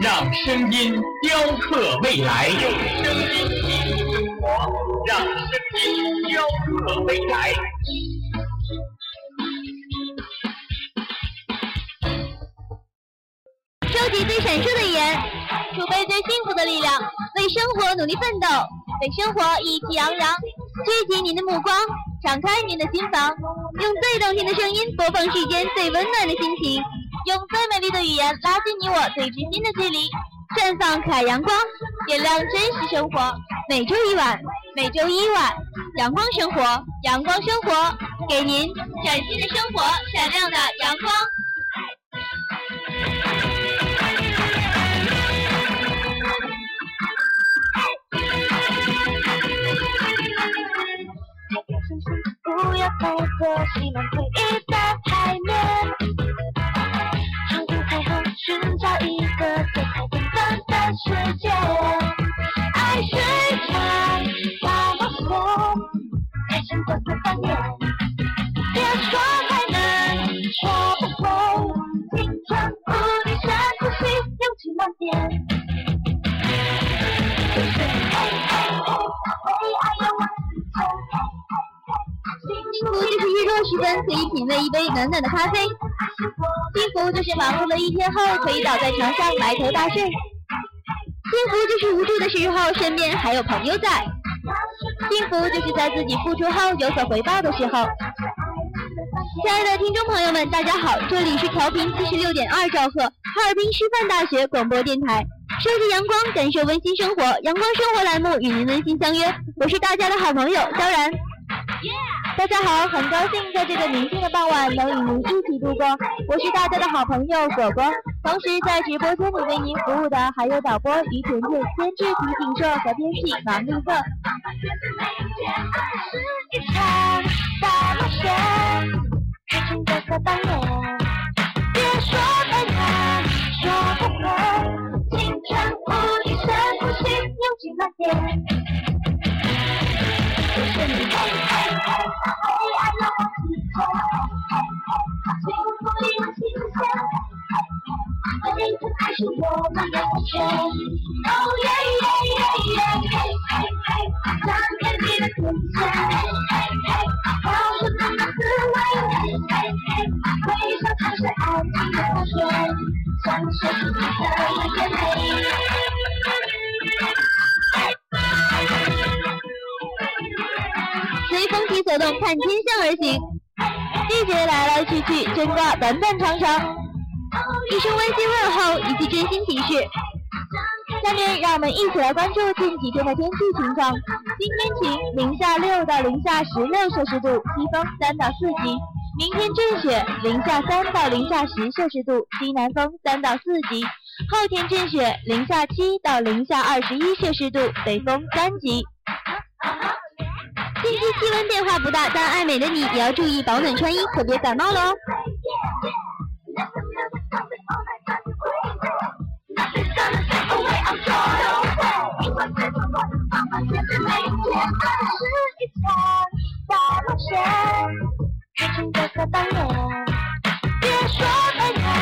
让声音雕刻未来。用声音记录生活，让声音雕刻未来。收集最闪烁的语言，储备最幸福的力量，为生活努力奋斗，为生活意气昂扬。聚集您的目光，敞开您的心房，用最动听的声音播放世间最温暖的心情。用最美丽的语言拉近你我最知心的距离，绽放可爱阳光，点亮真实生活。每周一晚，每周一晚，阳光生活，阳光生活，给您崭新的生活，闪亮的阳光。不要太过希望回忆日落时分可以品味一杯暖暖的咖啡。幸福就是忙碌了一天后，可以倒在床上埋头大睡。幸福就是无助的时候，身边还有朋友在。幸福就是在自己付出后有所回报的时候。亲爱的听众朋友们，大家好，这里是调频七十六点二兆赫，哈尔滨师范大学广播电台，收集阳光，感受温馨生活，阳光生活栏目与您温馨相约，我是大家的好朋友萧然。大家好，很高兴在这个宁静的傍晚能与您一起度过。我是大家的好朋友果果，同时在直播间里为您服务的还有导播于甜甜、监制提醒硕和编辑王绿色。别说太难，说不会，青春无敌深呼吸，勇气满点。是我。哦耶耶耶耶，嘿嘿嘿，开你的，嘿嘿嘿，的，的。随风起走动，看天象而行。季节来来去去，牵挂短短长长。一声温馨问候，一句真心提示。下面让我们一起来关注近几天的天气情况。今天晴，零下六到零下十六摄氏度，西风三到四级。明天阵雪，零下三到零下十摄氏度，西南风三到四级。后天阵雪，零下七到零下二十一摄氏度，北风三级。近期气温变化不大，但爱美的你也要注意保暖穿衣，可别感冒了哦。是一场大冒险，开心角色扮演，别说太难，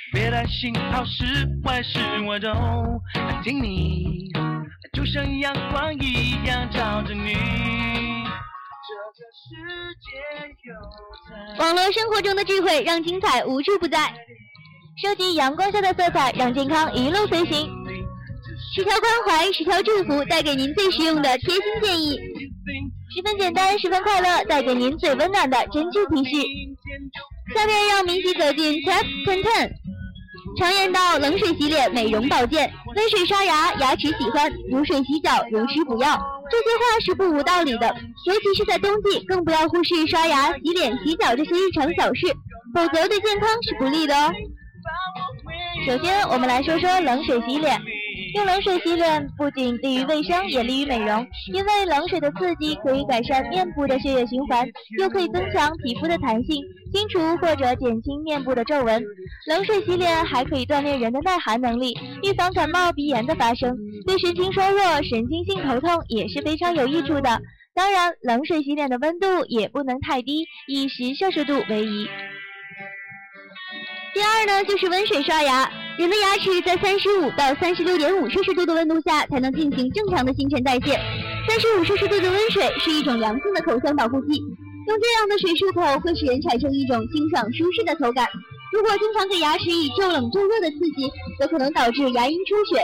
别担心，好事坏事我都听你，就像阳光一样照着你。网络生活中的智慧，让精彩无处不在。收集阳光下的色彩，让健康一路随行。十条关怀，十条祝福，带给您最实用的贴心建议。十分简单，十分快乐，带给您最温暖的真挚提示。下面让我们一起走进 Tap Ten Ten。常言道，冷水洗脸美容保健，温水刷牙牙齿喜欢，冷水洗脚如吃补药。这些话是不无道理的，尤其是在冬季，更不要忽视刷牙、洗脸、洗脚这些日常小事，否则对健康是不利的哦。首先，我们来说说冷水洗脸。用冷水洗脸不仅利于卫生，也利于美容。因为冷水的刺激可以改善面部的血液循环，又可以增强皮肤的弹性，清除或者减轻面部的皱纹。冷水洗脸还可以锻炼人的耐寒能力，预防感冒、鼻炎的发生。对神经衰弱、神经性头痛也是非常有益处的。当然，冷水洗脸的温度也不能太低，以十摄氏度为宜。第二呢，就是温水刷牙。人的牙齿在三十五到三十六点五摄氏度的温度下才能进行正常的新陈代谢。三十五摄氏度的温水是一种良性的口腔保护剂，用这样的水漱口会使人产生一种清爽舒适的口感。如果经常给牙齿以骤冷骤热的刺激，则可能导致牙龈出血、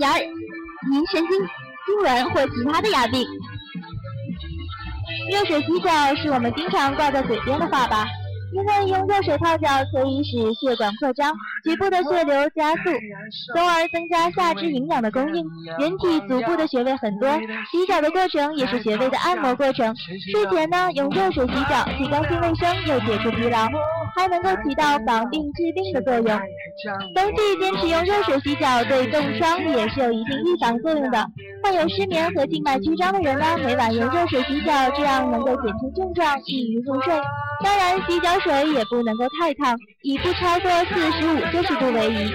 牙龈神经痉挛或其他的牙病。热水洗脚是我们经常挂在嘴边的话吧。因为用热水泡脚可以使血管扩张，局部的血流加速，从而增加下肢营养的供应。人体足部的穴位很多，洗脚的过程也是穴位的按摩过程。睡前呢，用热水洗脚，既干净卫生，又解除疲劳，还能够起到防病治病的作用。冬季坚持用热水洗脚，对冻伤也是有一定预防作用的。患有失眠和静脉曲张的人呢，每晚用热水洗脚，这样能够减轻症状，易于入睡。当然，洗脚水也不能够太烫，以不超过四十五摄氏度为宜。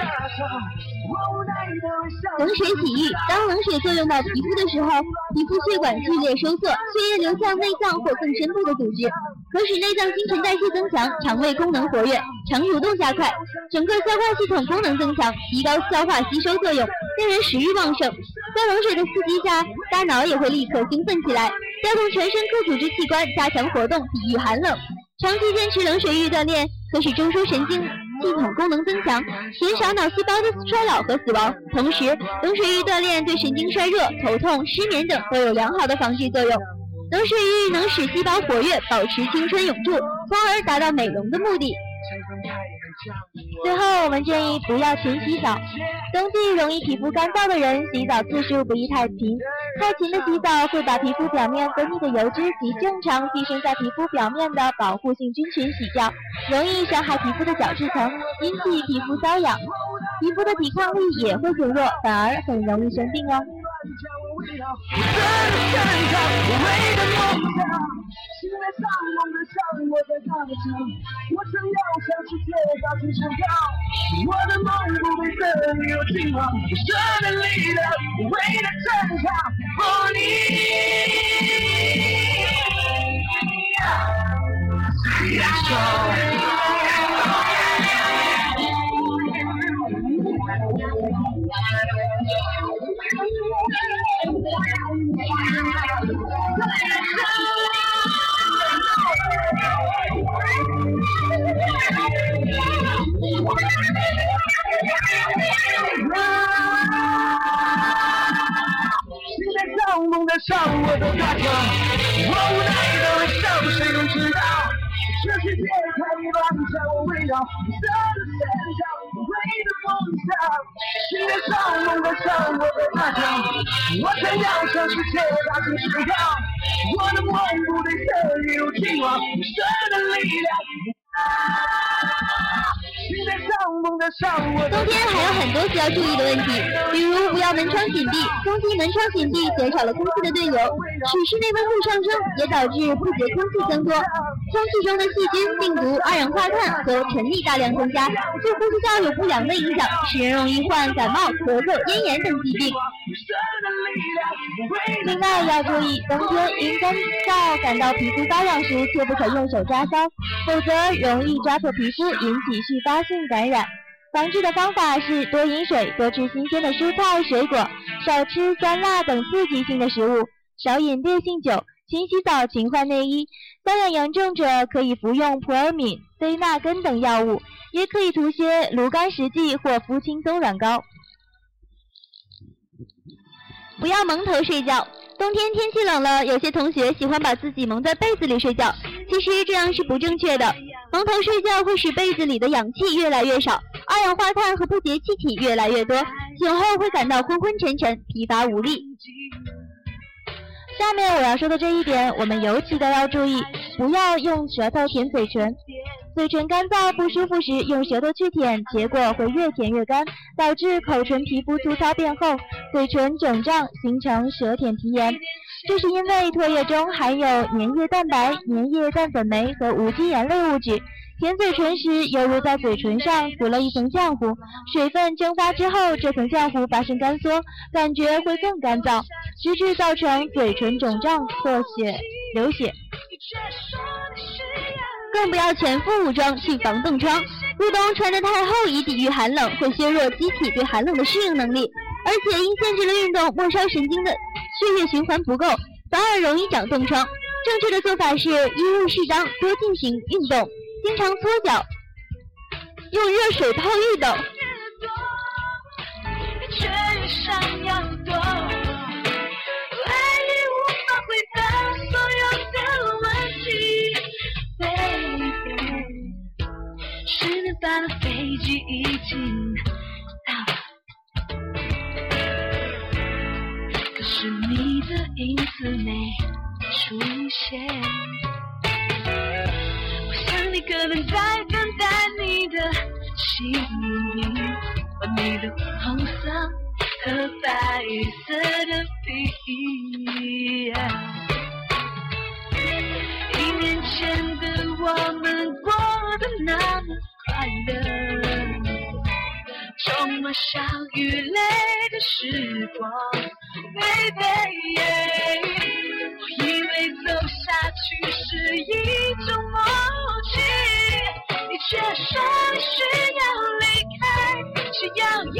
冷水洗浴，当冷水作用到皮肤的时候，皮肤血管剧烈收缩，血液流向内脏或更深部的组织，可使内脏新陈代谢增强，肠胃功能活跃，肠蠕动加快，整个消化系统功能增强，提高消化吸收作用，令人食欲旺盛。在冷水的刺激下，大脑也会立刻兴奋起来，调动全身各组织器官，加强活动，抵御寒冷。长期坚持冷水浴锻炼，可使中枢神经系统功能增强，减少脑细胞的衰老和死亡。同时，冷水浴锻炼对神经衰弱、头痛、失眠等都有良好的防治作用。冷水浴能使细胞活跃，保持青春永驻，从而达到美容的目的。最后，我们建议不要勤洗澡。冬季容易皮肤干燥的人，洗澡次数不宜太频。太勤的洗澡会把皮肤表面分泌的油脂及正常寄生在皮肤表面的保护性菌群洗掉，容易伤害皮肤的角质层，引起皮肤瘙痒，皮肤的抵抗力也会减弱，反而很容易生病哦。醒来上梦的上我在大城，我想要向世界大声宣告，我的梦不被这里有尽头，神的力量，为了战场，For 上我的大床，我无奈的微笑，谁能知道？这世界太乱，将我围绕，在现场，为的梦想。今天上梦的上我的大床，我想要向世界大声宣告，我的梦不被这一路紧握，神的力量。冬天还有很多需要注意的问题，比如不要门窗紧闭。冬季门窗紧闭减少了空气的对流，使室内温度上升，也导致不洁空气增多，空气中的细菌、病毒、二氧化碳和尘粒大量增加，对呼吸道有不良的影响，使人容易患感冒、咳嗽、咽炎等疾病。另外要注意，冬天因干燥感到皮肤发痒时，切不可用手抓搔，否则容易抓破皮肤，引起续发性感染。防治的方法是多饮水，多吃新鲜的蔬菜水果，少吃酸辣等刺激性的食物，少饮烈性酒，勤洗澡，勤换内衣。瘙痒严重者可以服用普尔敏、非那根等药物，也可以涂些芦甘石剂或敷轻松软膏。不要蒙头睡觉。冬天天气冷了，有些同学喜欢把自己蒙在被子里睡觉，其实这样是不正确的。蒙头睡觉会使被子里的氧气越来越少，二氧化碳和不洁气体越来越多，醒后会感到昏昏沉沉、疲乏无力。下面我要说的这一点，我们尤其的要注意，不要用舌头舔嘴唇。嘴唇干燥不舒服时，用舌头去舔，结果会越舔越干，导致口唇皮肤粗糙变厚，嘴唇肿胀，形成舌舔皮炎。这是因为唾液中含有粘液蛋白、粘液氮粉酶和无机盐类物质。舔嘴唇时，犹如在嘴唇上涂了一层浆糊，水分蒸发之后，这层浆糊发生干缩，感觉会更干燥，直至造成嘴唇肿胀、破血、流血。更不要全副武装去防冻疮，入冬穿得太厚以抵御寒冷，会削弱机体对寒冷的适应能力，而且因限制了运动，末梢神经的血液循环不够，反而容易长冻疮。正确的做法是衣物适当，多进行运动，经常搓脚，用热水泡浴等。班的飞机已经是你的影子没出现。我想你可能在等待你的幸运，把你的红色和白色的皮衣。一年前的我们过得那么。充满笑与泪的时光，baby。我以为走下去是一种默契，你却说你需要离开，需要一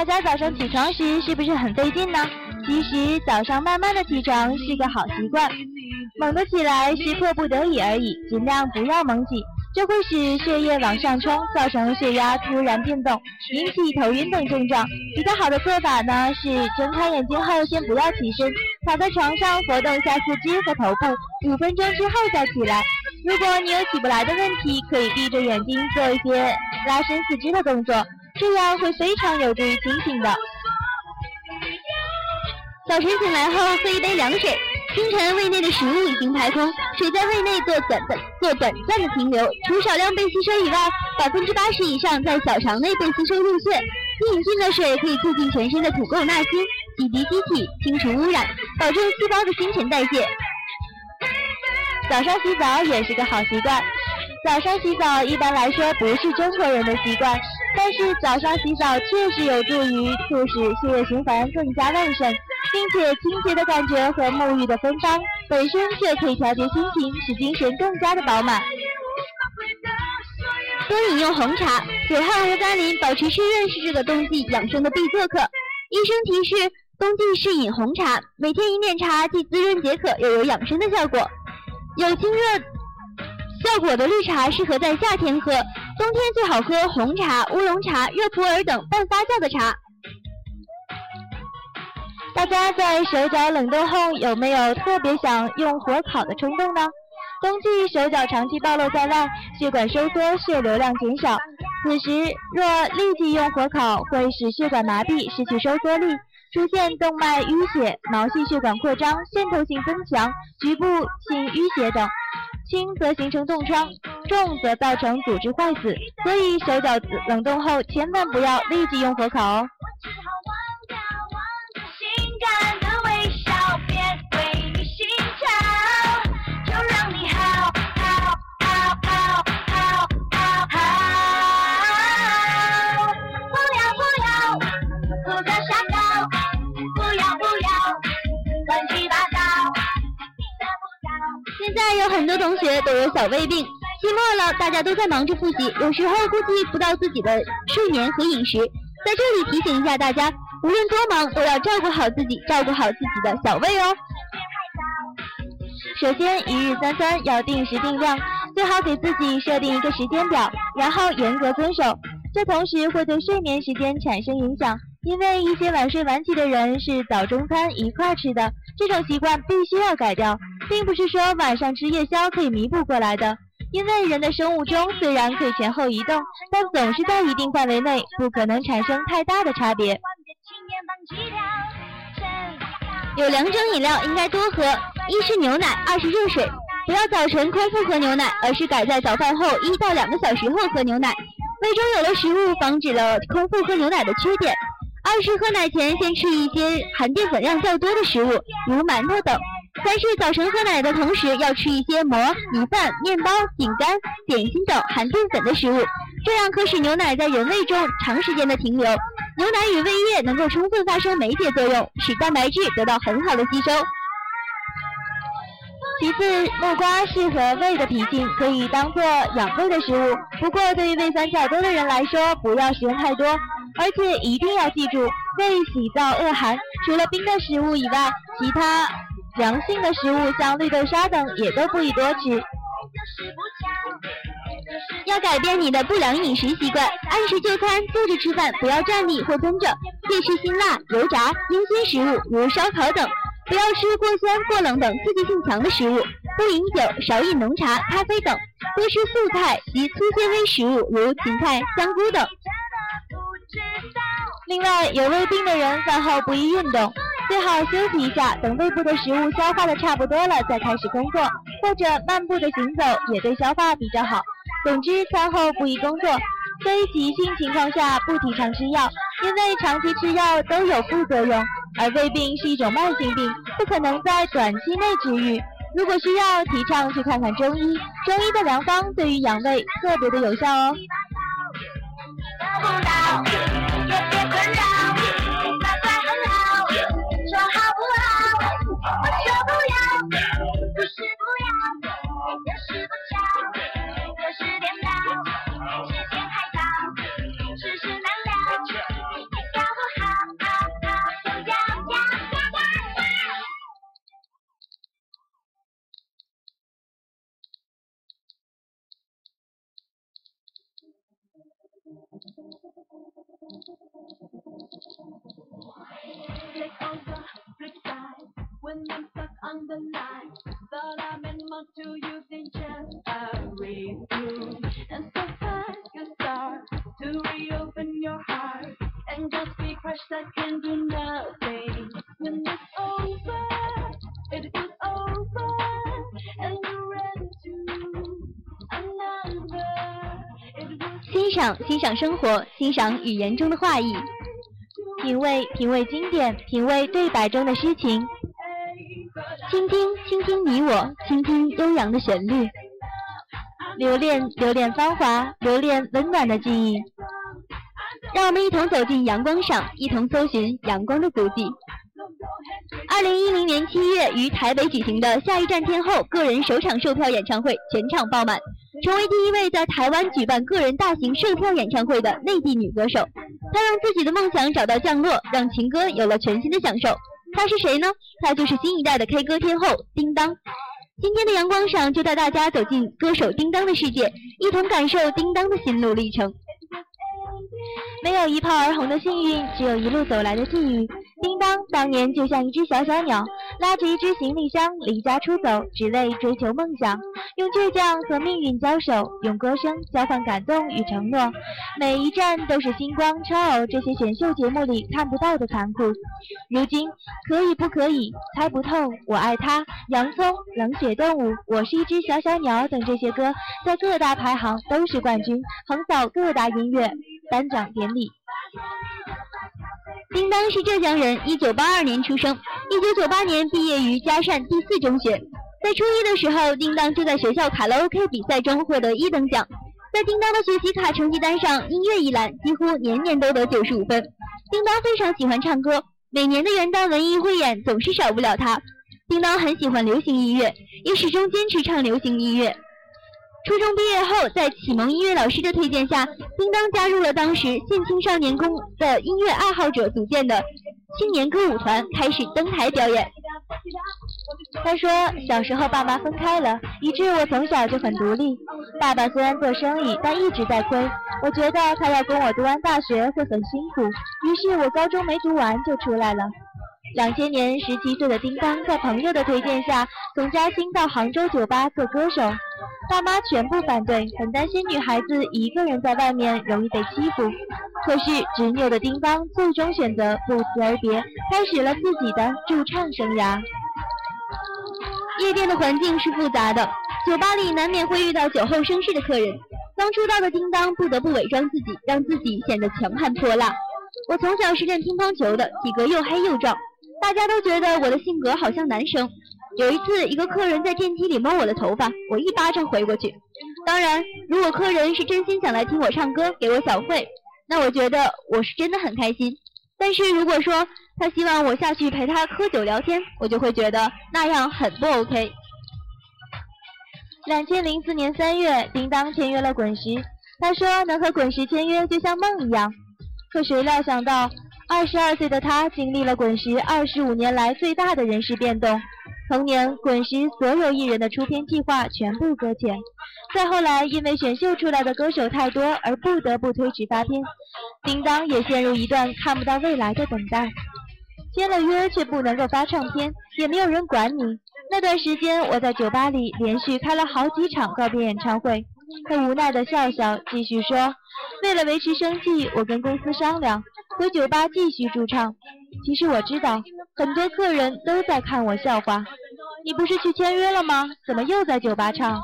大家早上起床时是不是很费劲呢？其实早上慢慢的起床是个好习惯，猛地起来是迫不得已而已，尽量不要猛起，这会使血液往上冲，造成血压突然变动，引起头晕等症状。比较好的做法呢是睁开眼睛后先不要起身，躺在床上活动下四肢和头部，五分钟之后再起来。如果你有起不来的问题，可以闭着眼睛做一些拉伸四肢的动作。这样会非常有助于清醒的。早晨醒来后喝一杯凉水，清晨胃内的食物已经排空，水在胃内做短暂做短暂的停留，除少量被吸收以外，百分之八十以上在小肠内被吸收入血。饮进的水可以促进全身的土垢纳新，洗涤机体，清除污染，保证细胞的新陈代谢。早上洗澡也是个好习惯。早上洗澡一般来说不是中国人的习惯。但是早上洗澡确实有助于促使血液循环更加旺盛，并且清洁的感觉和沐浴的芬芳本身就可以调节心情，使精神更加的饱满。多饮用红茶，久旱无甘霖，保持湿润是这个冬季养生的必做课。医生提示，冬季适饮红茶，每天一点茶，既滋润解渴，又有养生的效果。有清热效果的绿茶适合在夏天喝。冬天最好喝红茶、乌龙茶、热普洱等半发酵的茶。大家在手脚冷冻后有没有特别想用火烤的冲动呢？冬季手脚长期暴露在外，血管收缩，血流量减少。此时若立即用火烤，会使血管麻痹，失去收缩力，出现动脉淤血、毛细血管扩张、渗透性增强、局部性淤血等，轻则形成冻疮，重则造成组织坏死。所以手脚冷冻后，千万不要立即用火烤哦。现在有很多同学都有小胃病，期末了，大家都在忙着复习，有时候顾及不到自己的睡眠和饮食。在这里提醒一下大家，无论多忙，都要照顾好自己，照顾好自己的小胃哦。首先，一日三餐要定时定量，最好给自己设定一个时间表，然后严格遵守。这同时会对睡眠时间产生影响，因为一些晚睡晚起的人是早中餐一块吃的，这种习惯必须要改掉。并不是说晚上吃夜宵可以弥补过来的，因为人的生物钟虽然可以前后移动，但总是在一定范围内，不可能产生太大的差别。有两种饮料应该多喝，一是牛奶，二是热水。不要早晨空腹喝牛奶，而是改在早饭后一到两个小时后喝牛奶。胃中有了食物，防止了空腹喝牛奶的缺点。二是喝奶前先吃一些含淀粉量较多的食物，如馒头等。三是早晨喝奶的同时，要吃一些馍、米饭、面包、饼干、点心等含淀粉的食物，这样可使牛奶在人胃中长时间的停留，牛奶与胃液能够充分发生酶解作用，使蛋白质得到很好的吸收。其次，木瓜适合胃的脾性，可以当做养胃的食物，不过对于胃酸较多的人来说，不要食用太多，而且一定要记住，胃喜燥恶寒，除了冰的食物以外，其他。凉性的食物，像绿豆沙等，也都不宜多吃。要改变你的不良饮食习惯，按时就餐，坐着吃饭，不要站立或蹲着。忌吃辛辣、油炸、烟熏食物，如烧烤等。不要吃过酸、过冷等刺激性强的食物。不饮酒，少饮浓茶、咖啡等。多吃素菜及粗纤维食物，如芹菜、香菇等。另外，有胃病的人饭后不宜运动。最好休息一下，等胃部的食物消化的差不多了再开始工作，或者慢步的行走也对消化比较好。总之，餐后不宜工作。非急性情况下不提倡吃药，因为长期吃药都有副作用，而胃病是一种慢性病，不可能在短期内治愈。如果需要，提倡去看看中医，中医的良方对于养胃特别的有效哦。欣赏欣赏生活，欣赏语言中的画意，品味品味经典，品味对白中的诗情，倾听倾听你我，倾听悠扬的旋律，留恋留恋芳华，留恋温暖的记忆。让我们一同走进阳光上，一同搜寻阳光的足迹。二零一零年七月于台北举行的下一站天后个人首场售票演唱会，全场爆满。成为第一位在台湾举办个人大型售票演唱会的内地女歌手，她让自己的梦想找到降落，让情歌有了全新的享受。她是谁呢？她就是新一代的 K 歌天后叮当。今天的阳光上就带大家走进歌手叮当的世界，一同感受叮当的心路历程。没有一炮而红的幸运，只有一路走来的际遇。叮当当年就像一只小小鸟，拉着一只行李箱离家出走，只为追求梦想，用倔强和命运交手，用歌声交换感动与承诺。每一站都是星光超偶这些选秀节目里看不到的残酷。如今，可以不可以？猜不透，我爱他。洋葱、冷血动物、我是一只小小鸟等这些歌，在各大排行都是冠军，横扫各大音乐颁奖典礼。叮当是浙江人，一九八二年出生，一九九八年毕业于嘉善第四中学。在初一的时候，叮当就在学校卡拉 OK 比赛中获得一等奖。在叮当的学习卡成绩单上，音乐一栏几乎年年都得九十五分。叮当非常喜欢唱歌，每年的元旦文艺汇演总是少不了他。叮当很喜欢流行音乐，也始终坚持唱流行音乐。初中毕业后，在启蒙音乐老师的推荐下，叮当加入了当时县青少年宫的音乐爱好者组建的青年歌舞团，开始登台表演。他说，小时候爸妈分开了，以致我从小就很独立。爸爸虽然做生意，但一直在亏。我觉得他要供我读完大学会很辛苦，于是我高中没读完就出来了。两千年，十七岁的叮当在朋友的推荐下，从嘉兴到杭州酒吧做歌手。爸妈全部反对，很担心女孩子一个人在外面容易被欺负。可是执拗的叮当最终选择不辞而别，开始了自己的驻唱生涯。夜店的环境是复杂的，酒吧里难免会遇到酒后生事的客人。刚出道的叮当不得不伪装自己，让自己显得强悍泼辣。我从小是练乒乓球的，体格又黑又壮。大家都觉得我的性格好像男生。有一次，一个客人在电梯里摸我的头发，我一巴掌回过去。当然，如果客人是真心想来听我唱歌，给我小费，那我觉得我是真的很开心。但是如果说他希望我下去陪他喝酒聊天，我就会觉得那样很不 OK。两千零四年三月，叮当签约了滚石，他说能和滚石签约就像梦一样。可谁料想到？二十二岁的他经历了滚石二十五年来最大的人事变动，同年滚石所有艺人的出片计划全部搁浅，再后来因为选秀出来的歌手太多而不得不推迟发片，叮当也陷入一段看不到未来的等待，签了约却不能够发唱片，也没有人管你。那段时间我在酒吧里连续开了好几场告别演唱会，他无奈的笑笑，继续说，为了维持生计，我跟公司商量。回酒吧继续驻唱。其实我知道，很多客人都在看我笑话。你不是去签约了吗？怎么又在酒吧唱？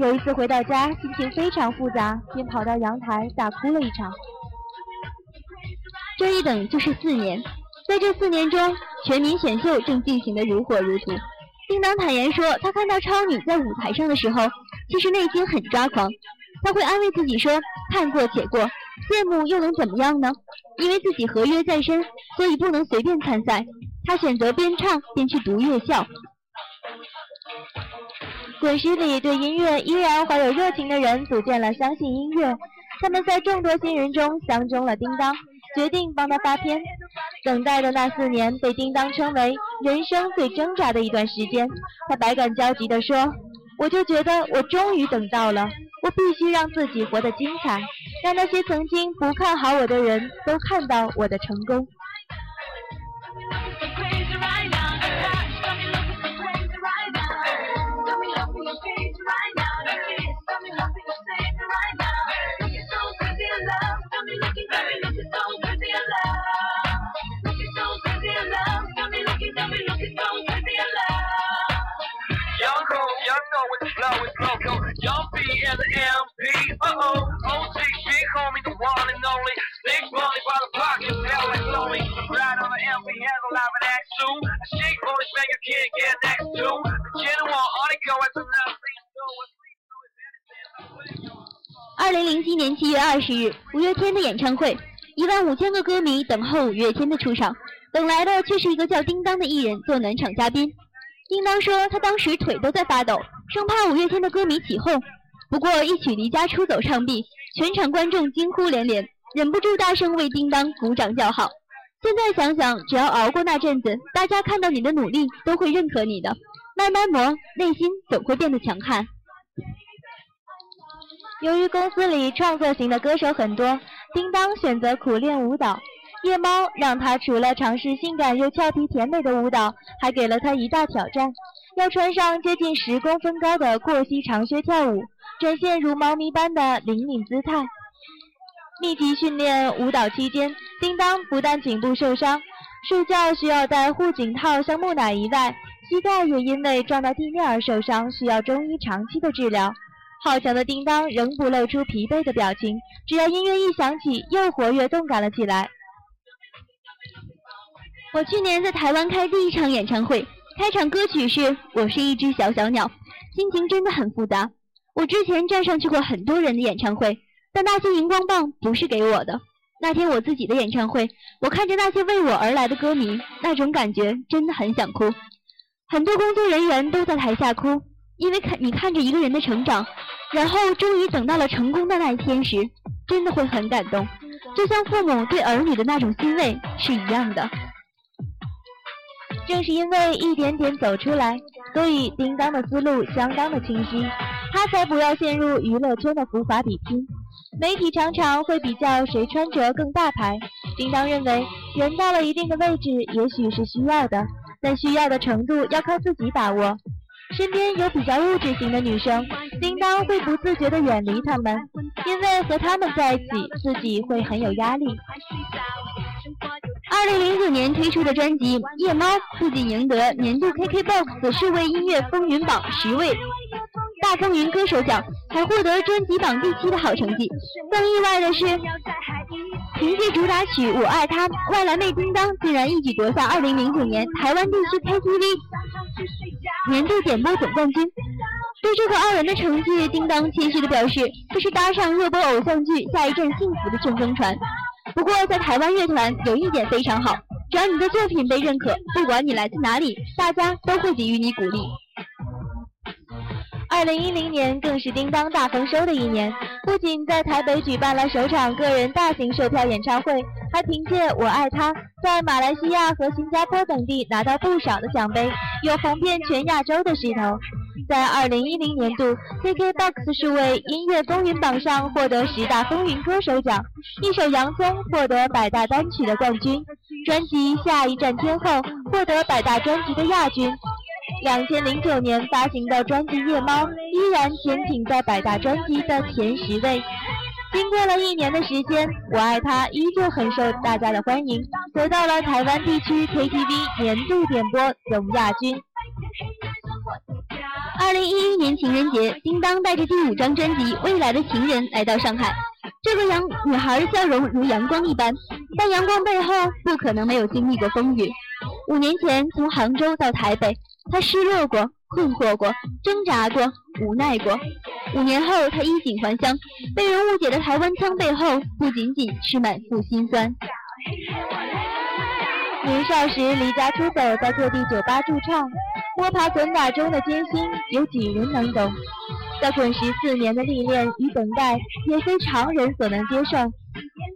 有一次回到家，心情非常复杂，便跑到阳台大哭了一场。这一等就是四年，在这四年中，全民选秀正进行的如火如荼。叮当坦言说，他看到超女在舞台上的时候，其实内心很抓狂。他会安慰自己说：“看过且过。”羡慕又能怎么样呢？因为自己合约在身，所以不能随便参赛。他选择边唱边去读乐校。滚石里对音乐依然怀有热情的人组建了相信音乐，他们在众多新人中相中了叮当，决定帮他发片。等待的那四年被叮当称为人生最挣扎的一段时间。他百感交集地说：“我就觉得我终于等到了。”我必须让自己活得精彩，让那些曾经不看好我的人都看到我的成功。二零零七年七月二十日，五月天的演唱会，一万五千个歌迷等候五月天的出场，等来的却是一个叫叮当的艺人做暖场嘉宾。叮当说，他当时腿都在发抖，生怕五月天的歌迷起哄。不过一曲《离家出走》唱毕，全场观众惊呼连连，忍不住大声为叮当鼓掌叫好。现在想想，只要熬过那阵子，大家看到你的努力，都会认可你的。慢慢磨，内心总会变得强悍。由于公司里创作型的歌手很多，叮当选择苦练舞蹈。夜猫让他除了尝试性感又俏皮甜美的舞蹈，还给了他一大挑战，要穿上接近十公分高的过膝长靴跳舞，展现如猫咪般的灵敏姿态。密集训练舞蹈期间，叮当不但颈部受伤，睡觉需要戴护颈套像木乃伊外，膝盖也因为撞到地面而受伤，需要中医长期的治疗。好强的叮当仍不露出疲惫的表情，只要音乐一响起，又活跃动感了起来。我去年在台湾开第一场演唱会，开场歌曲是《我是一只小小鸟》，心情真的很复杂。我之前站上去过很多人的演唱会，但那些荧光棒不是给我的。那天我自己的演唱会，我看着那些为我而来的歌迷，那种感觉真的很想哭。很多工作人员都在台下哭，因为看你看着一个人的成长，然后终于等到了成功的那一天时，真的会很感动，就像父母对儿女的那种欣慰是一样的。正是因为一点点走出来，所以叮当的思路相当的清晰，他才不要陷入娱乐圈的浮华比拼。媒体常常会比较谁穿着更大牌，叮当认为人到了一定的位置，也许是需要的，但需要的程度要靠自己把握。身边有比较物质型的女生，叮当会不自觉地远离她们，因为和她们在一起，自己会很有压力。二零零九年推出的专辑《夜猫》不仅赢得年度 KKBOX 数位音乐风云榜十位大风云歌手奖，还获得专辑榜第七的好成绩。更意外的是，凭借主打曲《我爱他》，外来妹叮当竟然一举夺下二零零九年台湾地区 KTV 年度点播总冠军。对这个傲人的成绩，叮当谦虚地表示：“这是搭上热播偶像剧《下一站幸福》的顺风船。”不过，在台湾乐团有一点非常好，只要你的作品被认可，不管你来自哪里，大家都会给予你鼓励。二零一零年更是叮当大丰收的一年，不仅在台北举办了首场个人大型售票演唱会，还凭借《我爱他》在马来西亚和新加坡等地拿到不少的奖杯，有红遍全亚洲的势头。在二零一零年度 KKBOX 数位音乐风云榜上获得十大风云歌手奖，一首《洋葱》获得百大单曲的冠军，专辑《下一站天后》获得百大专辑的亚军。两千零九年发行的专辑《夜猫》依然坚挺在百大专辑的前十位。经过了一年的时间，《我爱他》依旧很受大家的欢迎，得到了台湾地区 KTV 年度点播总亚军。二零一一年情人节，叮当带着第五张专辑《未来的情人》来到上海。这个阳女孩笑容如阳光一般，但阳光背后不可能没有经历过风雨。五年前从杭州到台北，他失落过、困惑过、挣扎过、无奈过。五年后，他衣锦还乡，被人误解的台湾腔背后，不仅仅是满腹心酸。年少时离家出走，在各地酒吧驻唱。摸爬滚打中的艰辛，有几人能懂？在滚石四年的历练与等待，也非常人所能接受。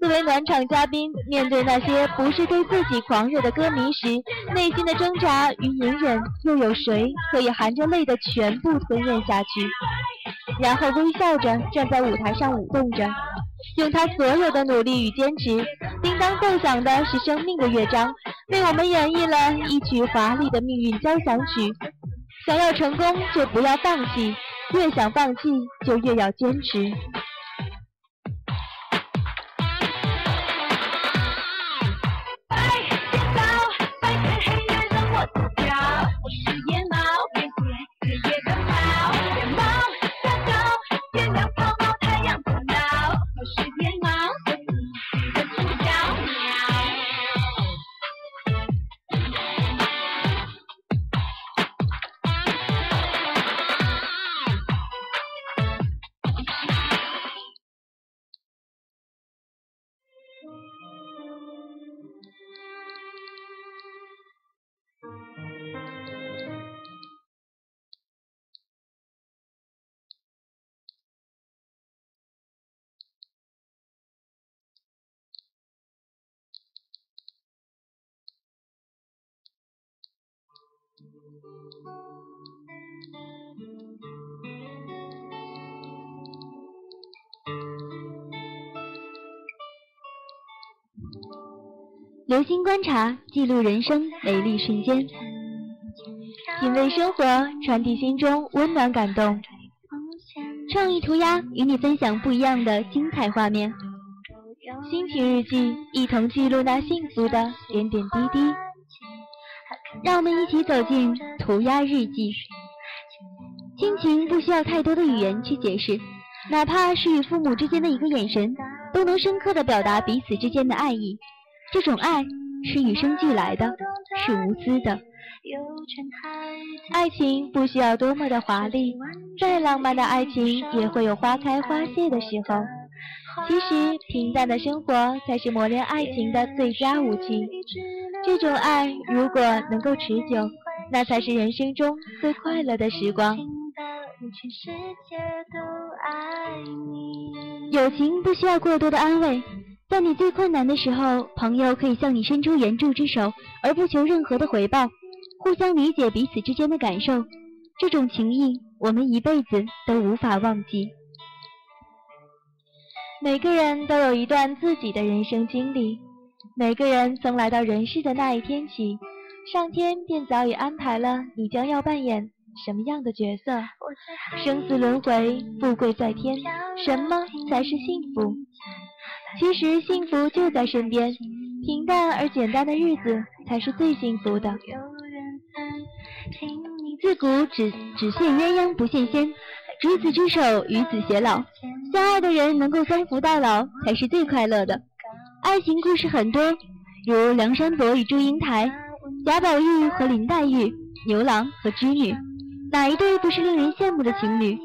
作为暖场嘉宾，面对那些不是对自己狂热的歌迷时，内心的挣扎与隐忍，又有谁可以含着泪的全部吞咽下去？然后微笑着站在舞台上舞动着，用他所有的努力与坚持。叮当奏响的是生命的乐章，为我们演绎了一曲华丽的命运交响曲。想要成功，就不要放弃；越想放弃，就越要坚持。留心观察记录人生美丽瞬间。品味生活传递心中温暖感动。创意涂鸦与你分享不一样的精彩画面。心情日记一同记录那幸福的点点滴滴。让我们一起走进涂鸦日记。亲情不需要太多的语言去解释，哪怕是与父母之间的一个眼神，都能深刻的表达彼此之间的爱意。这种爱是与生俱来的，是无私的。爱情不需要多么的华丽，再浪漫的爱情也会有花开花谢的时候。其实平淡的生活才是磨练爱情的最佳武器。这种爱如果能够持久，那才是人生中最快乐的时光。友情不需要过多的安慰，在你最困难的时候，朋友可以向你伸出援助之手，而不求任何的回报。互相理解彼此之间的感受，这种情谊我们一辈子都无法忘记。每个人都有一段自己的人生经历，每个人从来到人世的那一天起，上天便早已安排了你将要扮演什么样的角色。生死轮回，富贵在天，什么才是幸福？其实幸福就在身边，平淡而简单的日子才是最幸福的。自古只只羡鸳鸯不羡仙，执子之手，与子偕老。相爱的人能够相扶到老，才是最快乐的。爱情故事很多，如梁山伯与祝英台、贾宝玉和林黛玉、牛郎和织女，哪一对不是令人羡慕的情侣？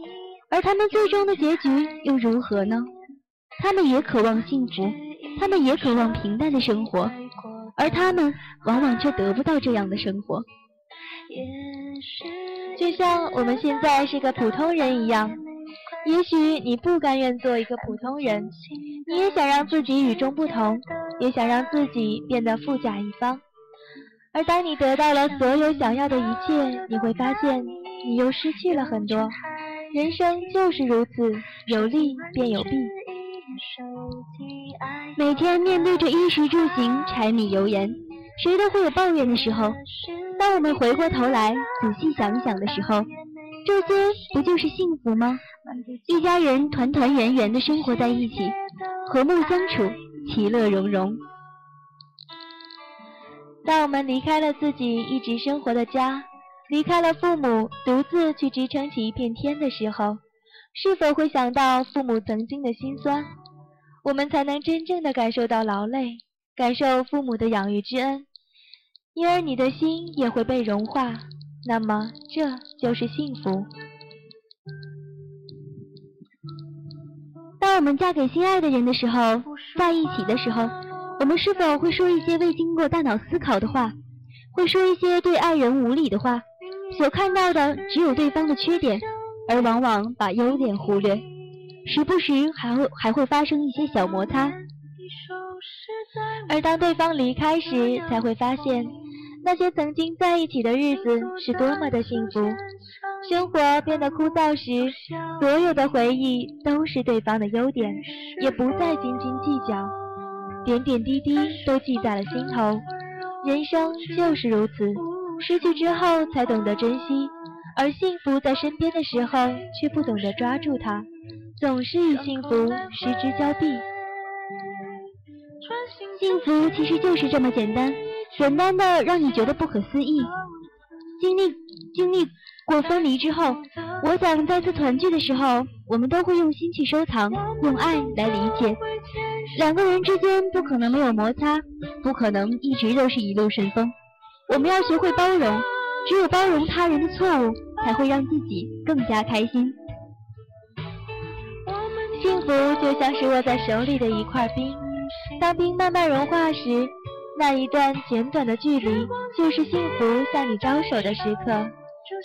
而他们最终的结局又如何呢？他们也渴望幸福，他们也渴望平淡的生活，而他们往往却得不到这样的生活。就像我们现在是个普通人一样，也许你不甘愿做一个普通人，你也想让自己与众不同，也想让自己变得富甲一方。而当你得到了所有想要的一切，你会发现你又失去了很多。人生就是如此，有利便有弊。每天面对着衣食住行、柴米油盐，谁都会有抱怨的时候。当我们回过头来仔细想一想的时候，这些不就是幸福吗？一家人团团圆圆的生活在一起，和睦相处，其乐融融。当我们离开了自己一直生活的家，离开了父母，独自去支撑起一片天的时候，是否会想到父母曾经的辛酸？我们才能真正的感受到劳累，感受父母的养育之恩。因而你的心也会被融化，那么这就是幸福。当我们嫁给心爱的人的时候，在一起的时候，我们是否会说一些未经过大脑思考的话，会说一些对爱人无礼的话？所看到的只有对方的缺点，而往往把优点忽略，时不时还会还会发生一些小摩擦。而当对方离开时，才会发现。那些曾经在一起的日子是多么的幸福，生活变得枯燥时，所有的回忆都是对方的优点，也不再斤斤计较，点点滴滴都记在了心头。人生就是如此，失去之后才懂得珍惜，而幸福在身边的时候却不懂得抓住它，总是与幸福失之交臂。幸福其实就是这么简单。简单的让你觉得不可思议。经历经历过分离之后，我想再次团聚的时候，我们都会用心去收藏，用爱来理解。两个人之间不可能没有摩擦，不可能一直都是一路顺风。我们要学会包容，只有包容他人的错误，才会让自己更加开心。幸福就像是握在手里的一块冰，当冰慢慢融化时。那一段简短的距离，就是幸福向你招手的时刻。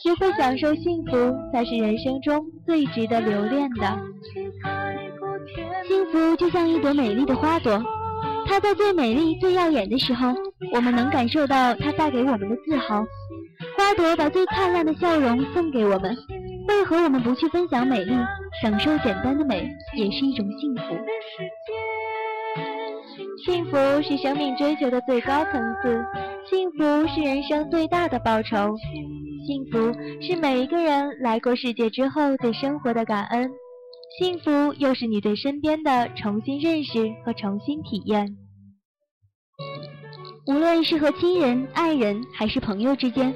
学会享受幸福，才是人生中最值得留恋的。幸福就像一朵美丽的花朵，它在最美丽、最耀眼的时候，我们能感受到它带给我们的自豪。花朵把最灿烂的笑容送给我们，为何我们不去分享美丽，享受简单的美，也是一种幸福？幸福是生命追求的最高层次，幸福是人生最大的报酬，幸福是每一个人来过世界之后对生活的感恩，幸福又是你对身边的重新认识和重新体验。无论是和亲人、爱人还是朋友之间，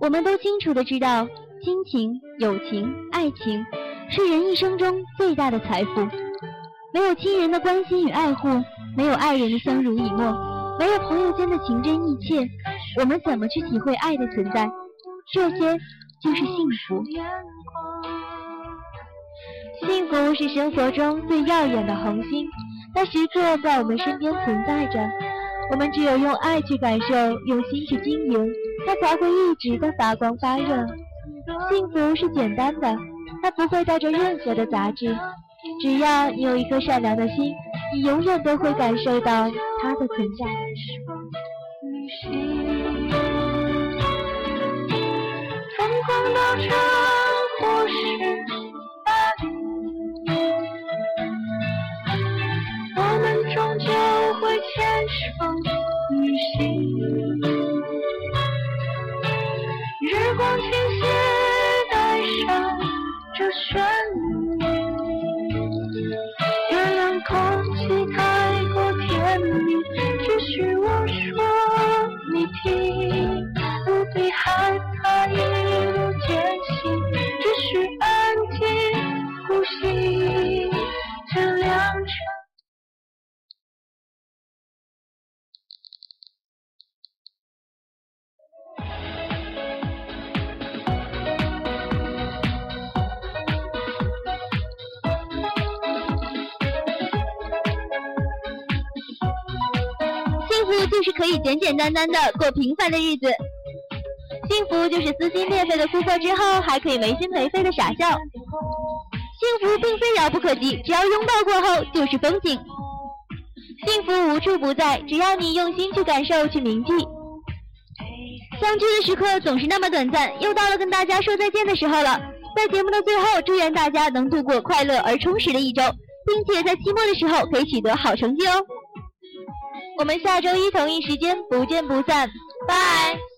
我们都清楚的知道，亲情、友情、爱情是人一生中最大的财富。没有亲人的关心与爱护。没有爱人的相濡以沫，没有朋友间的情真意切，我们怎么去体会爱的存在？这些就是幸福。幸福是生活中最耀眼的恒星，它时刻在我们身边存在着。我们只有用爱去感受，用心去经营，它才会一直的发光发热。幸福是简单的，它不会带着任何的杂质。只要你有一颗善良的心，你永远都会感受到他的存在。疯狂到这或是巴黎，我们终究会牵手旅行。日光倾斜，带上这旋律。简简单单的过平凡的日子，幸福就是撕心裂肺的哭过之后，还可以没心没肺的傻笑。幸福并非遥不可及，只要拥抱过后就是风景。幸福无处不在，只要你用心去感受、去铭记。相聚的时刻总是那么短暂，又到了跟大家说再见的时候了。在节目的最后，祝愿大家能度过快乐而充实的一周，并且在期末的时候可以取得好成绩哦。我们下周一同一时间不见不散，拜。